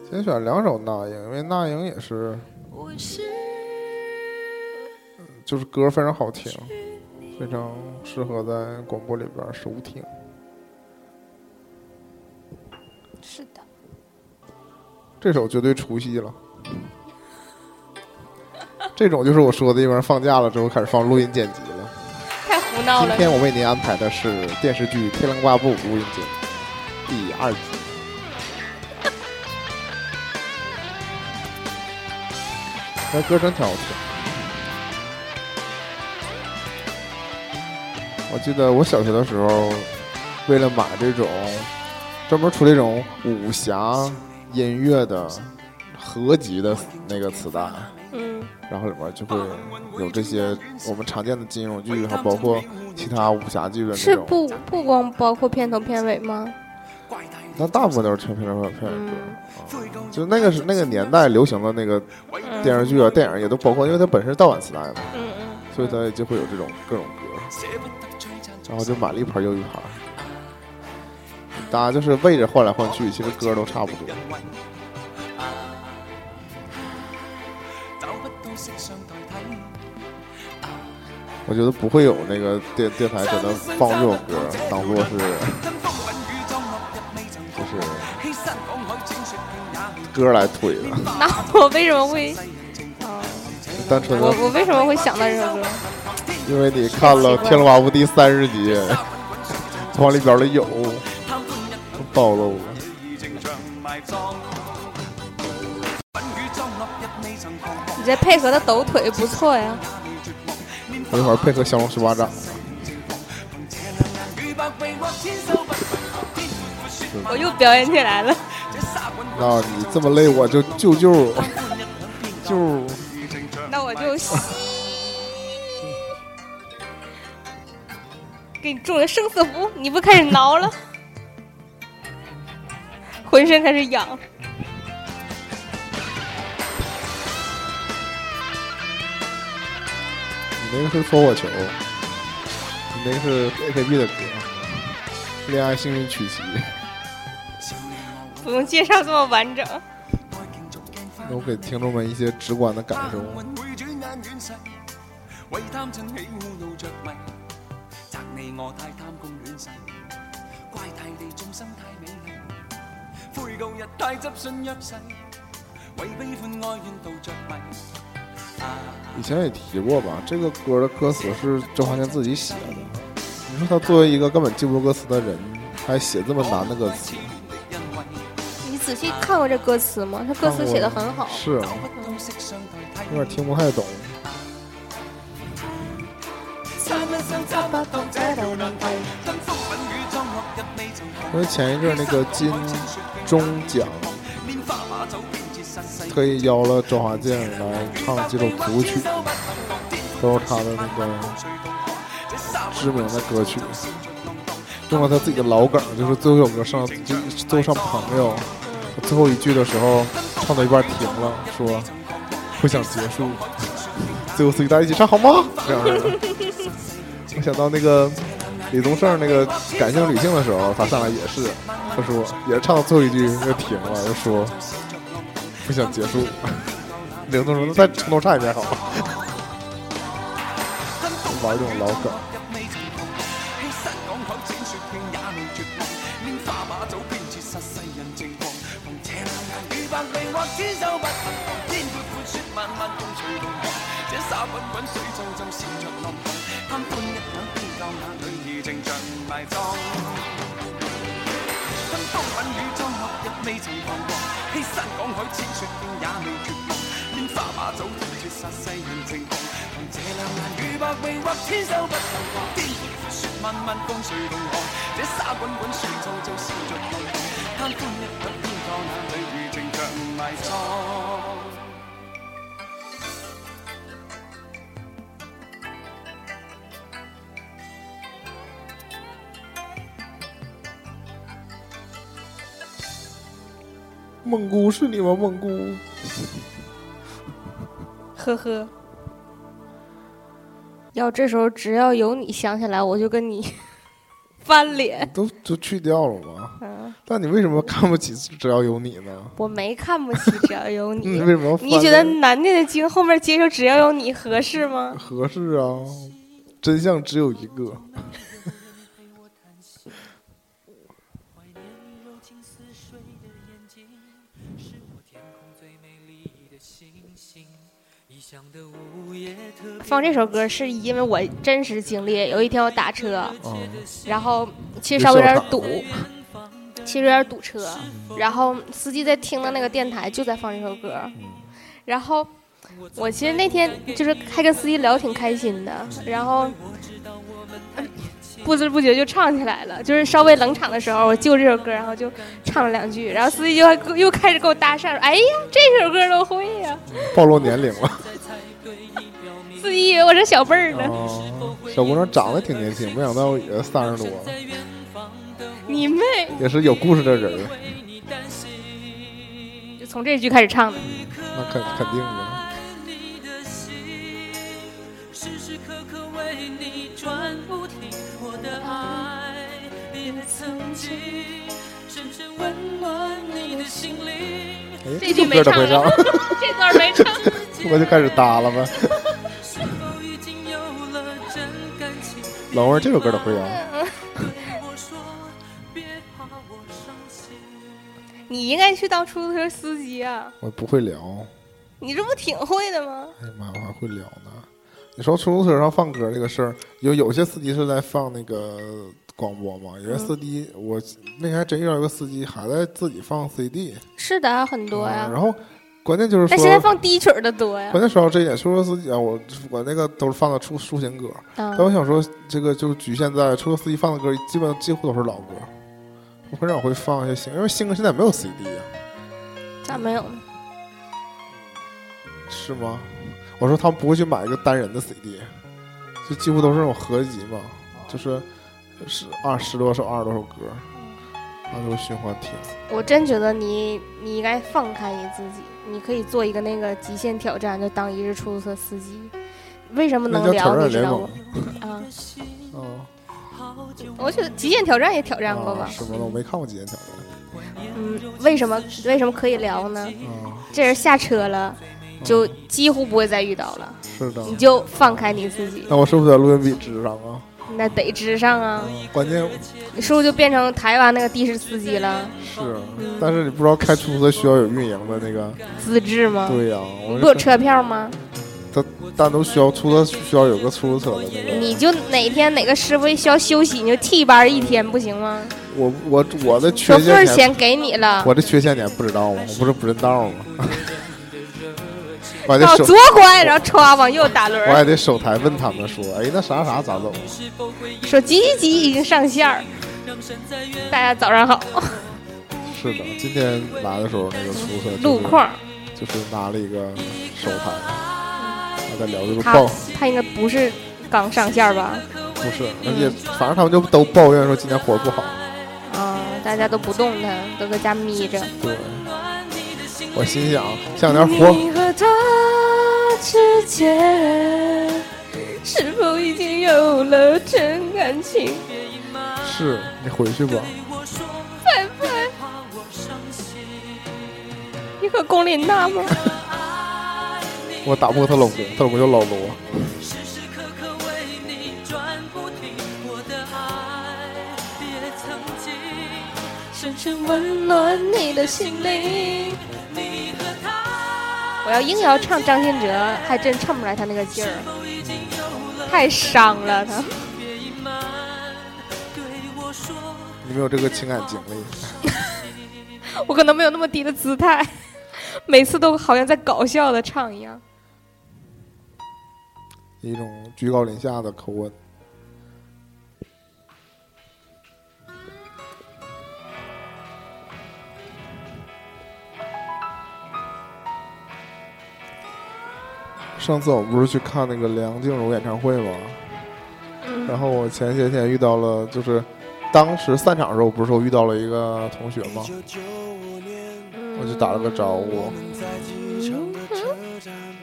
先选两首那英，因为那英也是，就是歌非常好听，非常适合在广播里边收听。这首绝对出戏了。这种就是我说的，一般放假了之后开始放录音剪辑了。太胡闹了。今天我为您安排的是电视剧《天龙八部》录音剪第二集。那歌真挺好听。我记得我小学的时候，为了买这种专门出这种武侠音乐的合集的那个磁带，嗯，然后里面就会有这些我们常见的金融剧，还包括其他武侠剧的那种。是不不光包括片头片尾吗？那大部分都是听片头片尾歌。嗯就那个是那个年代流行的那个嗯电视剧啊、电影也都包括，因为它本身是盗版磁带嘛，嗯嗯，所以它就会有这种各种歌，然后就买了一盘又一盘。大家就是位置换来换去，其实歌都差不多。我觉得不会有那个电电台真的放这首歌当做是就是歌来推的，那我为什么会？单纯的我我为什么会想到这首歌？因为你看了《天龙八部》第三十集，往里边的有暴露了。你这配合的抖腿不错呀。我一会儿配合降龙十八掌，我又表演起来了。那你这么累，我就救救救。那我就吸，给你中了生死符，你不开始挠了，浑身开始痒。你那个是搓火球，你那个是 AKB 的歌，《恋爱幸运曲奇》。不用介绍这么完整。那我给听众们一些直观的感受。會轉眼遠逝，為貪嗔喜惡怒着迷，責你我太貪功戀勢，怪太美麗，悔舊日太執信約誓，為悲歡哀怨妒着迷。啊以前也提过吧，这个歌的歌词是周华健自己写的。你说他作为一个根本记不住歌词的人，还写这么难的歌词，你仔细看过这歌词吗？他歌词写的很好。是有點聽不太懂。三因为前一阵那个金钟奖。特意邀了周华健来唱几首組曲，都是他的那个知名的歌曲，用了他自己的老梗，就是最后一首歌上就最後上朋友，最后一句的时候唱到一半停了，说不想结束，最后四個大家一起唱好嗎？這樣的。我想到那个李宗盛那个感性理性的时候，他上来也是，他说也唱到最后一句就停了，就说不想结束。李宗盛再从头唱一遍好吗？玩這種老梗。欺山趕海踐雪徑也未絕望，拈花把酒偏折殺世人情狂。紅斜亮眼與百臂或千手不能防，天闊闊雪漫漫共隨同航。這沙滾滾水皺皺笑着浪蕩，貪歡一晌偏教那女兒情長埋葬。跟風品與裝落日未曾彷徨，欺山趕海千雪徑也未絕望，拈花把酒偏折殺世人情狂。紅斜亮眼與百臂或千手不能防，天雪漫漫共隨同航。這沙滾滾水皺皺笑着浪蕩，貪歡一晌偏教那女兒情長埋葬。蒙姑是你吗？梦姑呵呵。要这时候只要有你想起来，我就跟你 翻脸。都都去掉了吗？嗯，但你为什么看不起只要有你呢？我没看不起，只要有你 你。为什么要翻你觉得臉难念的经后面接上只要有你合适吗？合适啊？真相只有一個。放这首歌是因为我真实经历，有一天我打车，嗯，然后其实稍微有点堵，其实有点堵车，然后司机在听的那个电台就在放这首歌，然后我其实那天就是还跟司机聊挺开心的，然后嗯不知不觉就唱起来了，就是稍微冷场的时候，我就这首歌，然后就唱了两句，然后司机就还又开始给我搭讪，说哎呀，这首歌都会呀、暴露年龄了。司机以为我是小辈儿呢，哦，小姑娘长得挺年轻，没想到也三十多，你妹！也是有故事的人，就从这句开始唱的。那肯肯定的。这句没唱了，这段没唱。我就开始搭了呗。老妹儿这首歌都会啊？你应该去当出租车司机啊！我不会聊。你这不挺会的吗？哎呀妈，我还会聊呢。你说出租车上放歌这个事儿，有有些司机是在放那个广播嘛？有些司机，我那天还真遇到一个司机还在自己放 CD，是的，很多呀嗯。然后关键就是但现在，放低曲的多呀关。键说到这一点，出租车司机啊，我我那个都是放的抒抒情歌，啊但我想说，这个就局限在出租车司机放的歌，基本几乎都是老歌，我很少会放一些新，因为新歌现在没有 CD 啊、咋没有呢？是吗？我说他们不会去买一个单人的 CD，就几乎都是那种合集嘛，就是十二十多首、二十多首歌，然后就循环听。我真觉得你你应该放开你自己，你可以做一个那个极限挑战，就当一日出租车司机。为什么能聊？你知道吗？啊，哦，我觉得极限挑战也挑战过吧。啊是吗？我没看过《极限挑战嗯，为什么为什么可以聊呢？》啊，这人下车了，就几乎不会再遇到了，是的。你就放开你自己，那我是不是在录音笔支上啊？那得支上啊！关键你是不是就变成台湾那个的士司机了？是，但是你不知道开出租车需要有运营的那个，资质吗？对呀、我你不有车票吗？他单独需要出租车需要有个出租车的那个。你就哪天哪个师傅需要休息，你就替班一天不行吗？我我我的缺说份儿陷，钱给你了，我的缺陷点不知道吗？我不是不认道吗？我还得往手，左拐，然后歘往右打轮，我还得手台问他们说，哎，那啥啥咋走？说几几几已经上线儿，大家早上好，是的，今天来的时候那个出租车就是路况。就是拿了一个手台，还在聊这个他抱，他应该不是刚上线儿吧？不是，而且反正他们就都抱怨说今天活儿不好。啊，大家都不动弹，都在家眯着。对，我心想，像点活儿，你和他之间是否已经有了真感情？是你回去吧。拜拜。你和龚琳娜吗？我打不过她老公，她老公叫老罗。时时刻刻为你转不停，我的爱别曾经深深温暖你的心灵。我要硬要唱张信哲，还真唱不出来他那个劲儿，太伤了他。你没有这个情感经历，我可能没有那么低的姿态，每次都好像在搞笑的唱一样。一种居高临下的口吻。上次我们不是去看那个梁静茹演唱会吗？嗯然后我前些天遇到了，就是当时散场的时候，不是说遇到了一个同学吗？我就打了个招呼。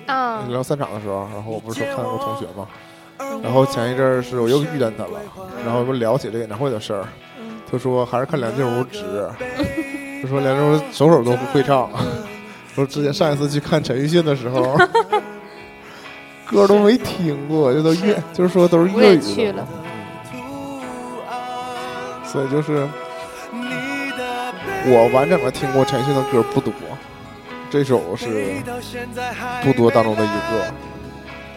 啊，聊散场的时候，然后我不是说看到过同学吗？然后前一阵儿是我又遇见他了，然后我们聊起这个演唱会的事儿，他说还是看梁静茹值，他说梁静茹首首都不会唱，说之前上一次去看陈奕迅的时候，歌都没听过，这都粤，就是说都是粤语去了，所以就是我完整的听过陈奕迅的歌不多，这首是不多当中的一个，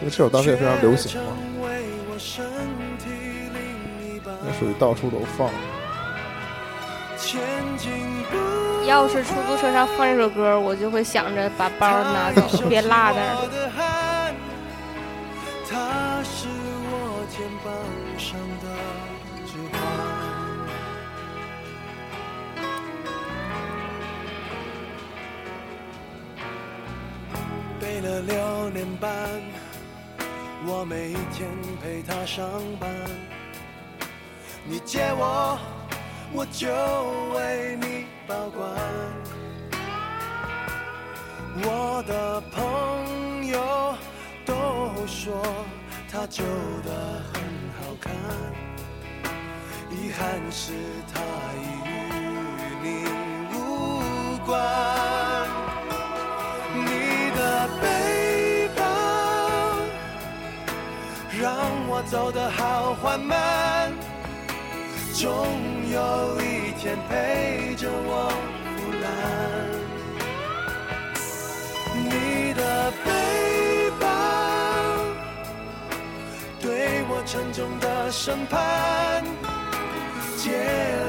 因为这首当时也非常流行嘛，那属于到处都放。要是出租车上放这首歌，我就会想着把包拿走，别落那儿。我肩膀上的指环。背了六年半，我每一天陪他上班。你借我，我就为你保管。我的朋友都说他旧的很好看，遗憾是他已与你无关。你的背包让我走得好缓慢，终有一天陪着我腐烂。你的背对我沉重的审判，借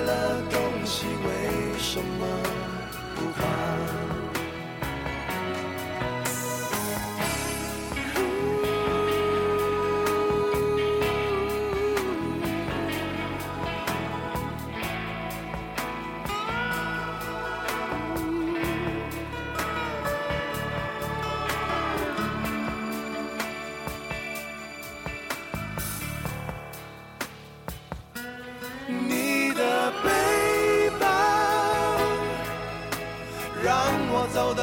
了东西为什么不还？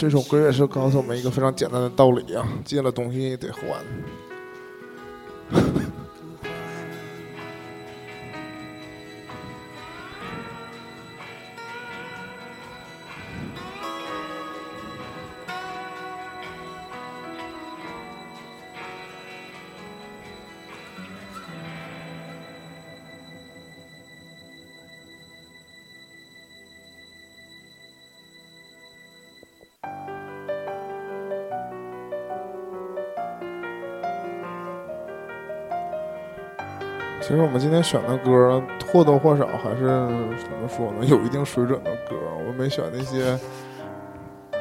这首歌也是告诉我们一个非常简单的道理啊，借了东西得还。们今天选的歌或多或少还是怎么说呢，有一定水准的歌。我没选那些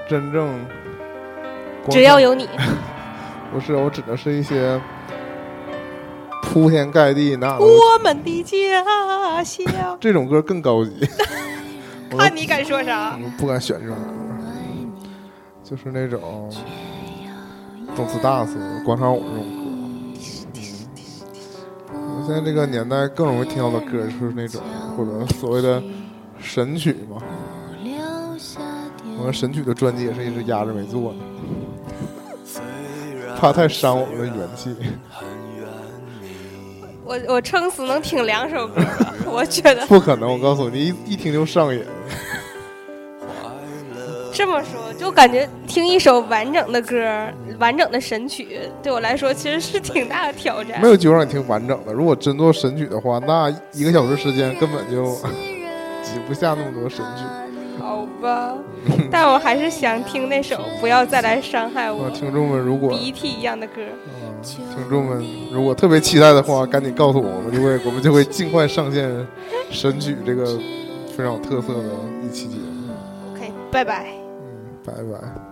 真正只要有你，不是，我指的是一些铺天盖地那我们的家乡。这种歌更高级。看你敢说啥？我不敢选这种歌，就是那种动次大次广场舞这种现在这个年代更容易听到的歌就是那种或者所谓的神曲嘛。我们神曲的专辑也是一直压着没做呢，怕太伤我们的元气。我我撑死能听两首歌，我觉得不可能，我告诉你，一一听就上瘾。这么说，就感觉听一首完整的歌、完整的神曲，对我来说其实是挺大的挑战没。有机会让你听完整的。如果真做神曲的话，那一个小时时间根本就 挤不下那么多神曲。好吧，但我还是想听那首《不要再来伤害我啊，》听众们如果鼻涕一样的歌。嗯，听众们如果特别期待的话，赶紧告诉我，我们就会我们就会尽快上线神曲这个非常有特色的一期节目。OK，拜拜。拜拜。